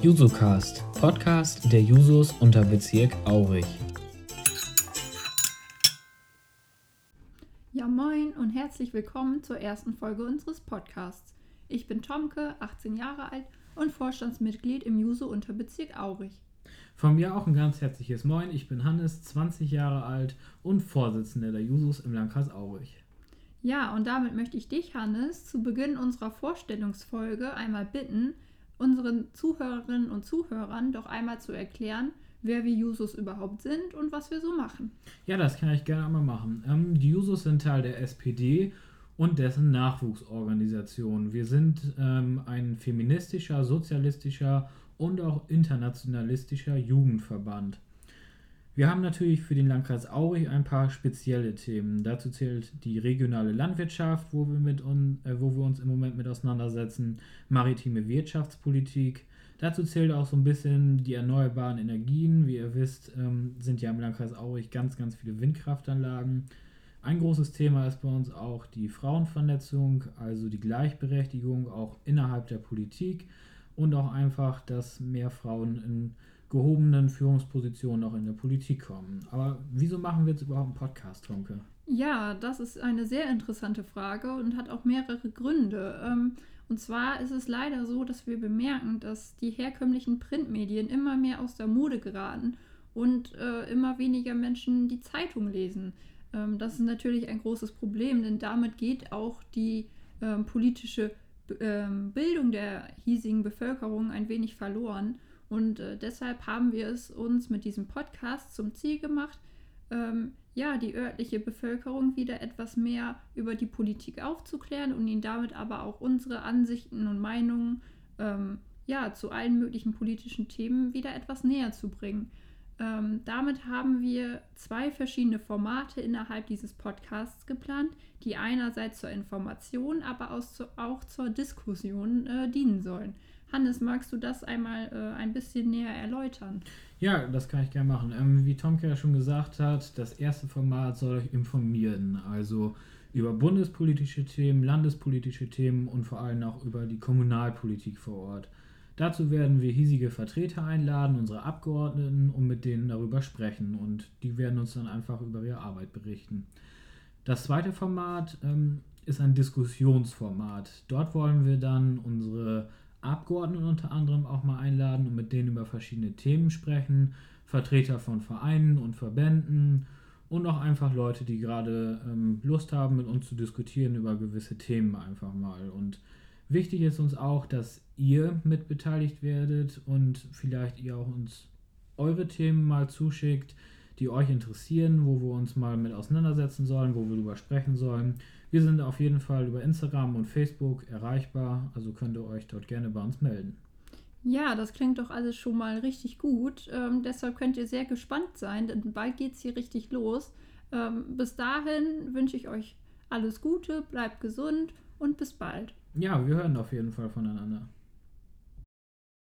Jusocast, Podcast der Jusos unter Bezirk Aurich. Ja, moin und herzlich willkommen zur ersten Folge unseres Podcasts. Ich bin Tomke, 18 Jahre alt und Vorstandsmitglied im Juso Unterbezirk Aurich. Von mir auch ein ganz herzliches Moin. Ich bin Hannes, 20 Jahre alt und Vorsitzender der Jusos im Landkreis Aurich. Ja, und damit möchte ich dich, Hannes, zu Beginn unserer Vorstellungsfolge einmal bitten, unseren Zuhörerinnen und Zuhörern doch einmal zu erklären, wer wir Jusos überhaupt sind und was wir so machen. Ja, das kann ich gerne einmal machen. Ähm, die Jusos sind Teil der SPD und dessen Nachwuchsorganisation. Wir sind ähm, ein feministischer, sozialistischer und auch internationalistischer Jugendverband. Wir haben natürlich für den Landkreis Aurich ein paar spezielle Themen. Dazu zählt die regionale Landwirtschaft, wo wir, mit un, äh, wo wir uns im Moment mit auseinandersetzen, maritime Wirtschaftspolitik. Dazu zählt auch so ein bisschen die erneuerbaren Energien. Wie ihr wisst, ähm, sind ja im Landkreis Aurich ganz, ganz viele Windkraftanlagen. Ein großes Thema ist bei uns auch die Frauenvernetzung, also die Gleichberechtigung auch innerhalb der Politik und auch einfach, dass mehr Frauen in gehobenen Führungspositionen auch in der Politik kommen. Aber wieso machen wir jetzt überhaupt einen Podcast, Tonke? Ja, das ist eine sehr interessante Frage und hat auch mehrere Gründe. Ähm, und zwar ist es leider so, dass wir bemerken, dass die herkömmlichen Printmedien immer mehr aus der Mode geraten und äh, immer weniger Menschen die Zeitung lesen. Ähm, das ist natürlich ein großes Problem, denn damit geht auch die ähm, politische Bildung der hiesigen Bevölkerung ein wenig verloren. Und äh, deshalb haben wir es uns mit diesem Podcast zum Ziel gemacht, ähm, ja, die örtliche Bevölkerung wieder etwas mehr über die Politik aufzuklären und ihnen damit aber auch unsere Ansichten und Meinungen ähm, ja, zu allen möglichen politischen Themen wieder etwas näher zu bringen. Ähm, damit haben wir zwei verschiedene Formate innerhalb dieses Podcasts geplant, die einerseits zur Information, aber auch zur Diskussion äh, dienen sollen. Hannes, magst du das einmal äh, ein bisschen näher erläutern? Ja, das kann ich gerne machen. Ähm, wie Tomke ja schon gesagt hat, das erste Format soll euch informieren. Also über bundespolitische Themen, landespolitische Themen und vor allem auch über die Kommunalpolitik vor Ort. Dazu werden wir hiesige Vertreter einladen, unsere Abgeordneten, und mit denen darüber sprechen. Und die werden uns dann einfach über ihre Arbeit berichten. Das zweite Format ähm, ist ein Diskussionsformat. Dort wollen wir dann unsere Abgeordneten unter anderem auch mal einladen und mit denen über verschiedene Themen sprechen, Vertreter von Vereinen und Verbänden und auch einfach Leute, die gerade ähm, Lust haben, mit uns zu diskutieren über gewisse Themen einfach mal. Und wichtig ist uns auch, dass ihr mitbeteiligt werdet und vielleicht ihr auch uns eure Themen mal zuschickt, die euch interessieren, wo wir uns mal mit auseinandersetzen sollen, wo wir drüber sprechen sollen. Wir sind auf jeden Fall über Instagram und Facebook erreichbar, also könnt ihr euch dort gerne bei uns melden. Ja, das klingt doch alles schon mal richtig gut. Ähm, deshalb könnt ihr sehr gespannt sein, denn bald geht es hier richtig los. Ähm, bis dahin wünsche ich euch alles Gute, bleibt gesund und bis bald. Ja, wir hören auf jeden Fall voneinander.